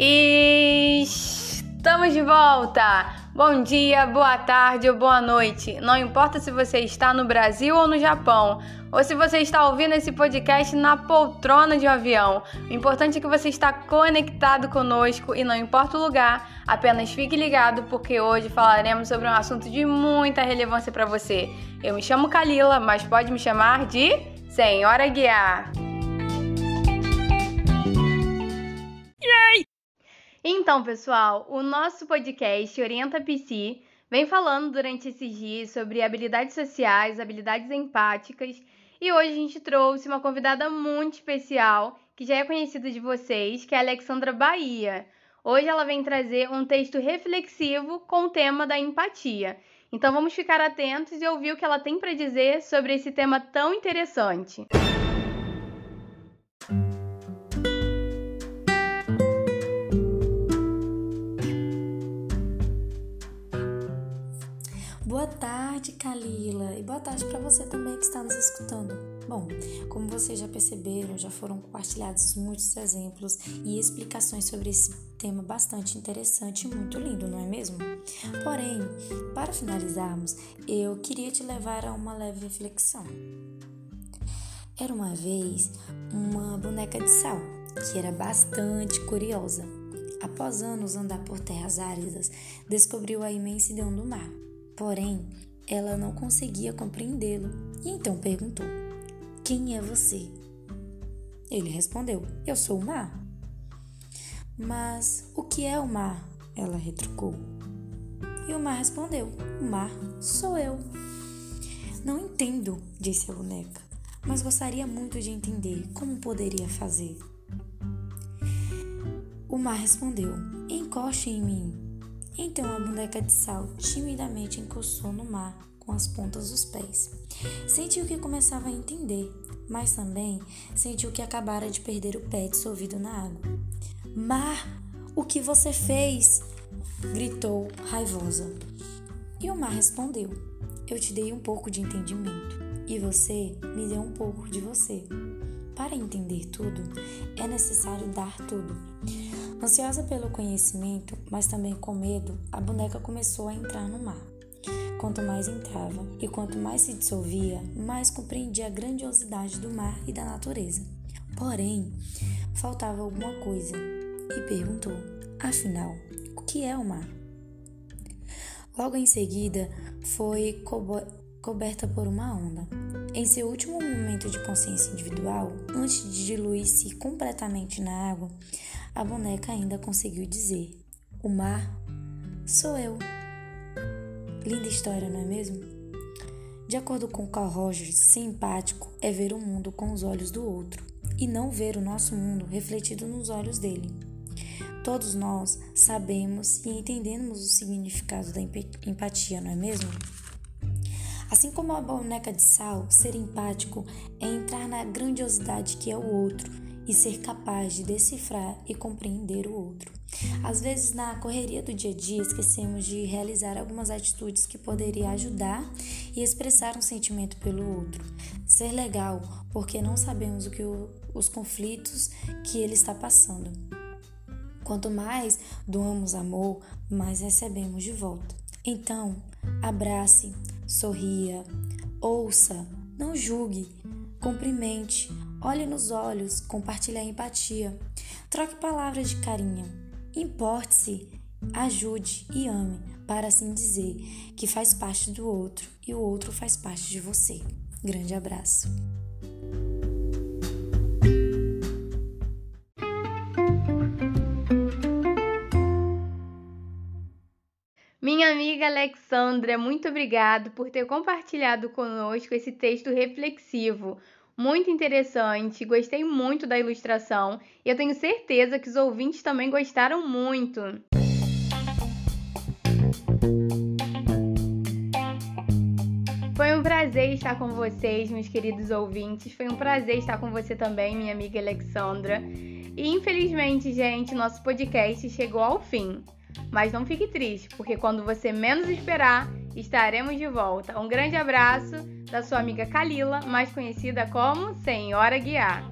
E estamos de volta! Bom dia, boa tarde ou boa noite. Não importa se você está no Brasil ou no Japão, ou se você está ouvindo esse podcast na poltrona de um avião. O importante é que você está conectado conosco e não importa o lugar, apenas fique ligado porque hoje falaremos sobre um assunto de muita relevância para você. Eu me chamo Kalila, mas pode me chamar de Senhora Guiar. Então, pessoal, o nosso podcast Orienta PC vem falando durante esses dias sobre habilidades sociais, habilidades empáticas, e hoje a gente trouxe uma convidada muito especial, que já é conhecida de vocês, que é a Alexandra Bahia. Hoje ela vem trazer um texto reflexivo com o tema da empatia. Então vamos ficar atentos e ouvir o que ela tem para dizer sobre esse tema tão interessante. Boa Kalila, e boa tarde para você também que está nos escutando. Bom, como vocês já perceberam, já foram compartilhados muitos exemplos e explicações sobre esse tema bastante interessante e muito lindo, não é mesmo? Porém, para finalizarmos, eu queria te levar a uma leve reflexão. Era uma vez uma boneca de sal que era bastante curiosa. Após anos andar por terras áridas, descobriu a imensidão do mar Porém, ela não conseguia compreendê-lo e então perguntou: Quem é você? Ele respondeu: Eu sou o mar. Mas o que é o mar? Ela retrucou. E o mar respondeu: O mar sou eu. Não entendo, disse a boneca, mas gostaria muito de entender como poderia fazer. O mar respondeu: Encoste em mim, então a boneca de sal timidamente encostou no mar com as pontas dos pés. Sentiu que começava a entender, mas também sentiu que acabara de perder o pé dissolvido na água. Mar, o que você fez? gritou raivosa. E o mar respondeu: Eu te dei um pouco de entendimento e você me deu um pouco de você. Para entender tudo, é necessário dar tudo. Ansiosa pelo conhecimento, mas também com medo, a boneca começou a entrar no mar. Quanto mais entrava e quanto mais se dissolvia, mais compreendia a grandiosidade do mar e da natureza. Porém, faltava alguma coisa e perguntou: afinal, o que é o mar? Logo em seguida, foi coberta por uma onda. Em seu último momento de consciência individual, antes de diluir-se completamente na água, a boneca ainda conseguiu dizer: O mar sou eu. Linda história, não é mesmo? De acordo com Carl Rogers, ser empático é ver o mundo com os olhos do outro e não ver o nosso mundo refletido nos olhos dele. Todos nós sabemos e entendemos o significado da empatia, não é mesmo? Assim como a boneca de sal, ser empático é entrar na grandiosidade que é o outro e ser capaz de decifrar e compreender o outro. Às vezes, na correria do dia a dia, esquecemos de realizar algumas atitudes que poderiam ajudar e expressar um sentimento pelo outro. Ser legal, porque não sabemos o que o, os conflitos que ele está passando. Quanto mais doamos amor, mais recebemos de volta. Então, abrace, sorria, ouça, não julgue, cumprimente, Olhe nos olhos, compartilhe a empatia. Troque palavras de carinho. Importe-se, ajude e ame, para assim dizer que faz parte do outro e o outro faz parte de você. Grande abraço. Minha amiga Alexandra, muito obrigado por ter compartilhado conosco esse texto reflexivo muito interessante, gostei muito da ilustração e eu tenho certeza que os ouvintes também gostaram muito. Foi um prazer estar com vocês, meus queridos ouvintes. Foi um prazer estar com você também, minha amiga Alexandra. E infelizmente, gente, nosso podcast chegou ao fim. Mas não fique triste, porque quando você menos esperar, estaremos de volta. Um grande abraço da sua amiga Kalila, mais conhecida como Senhora Guiar.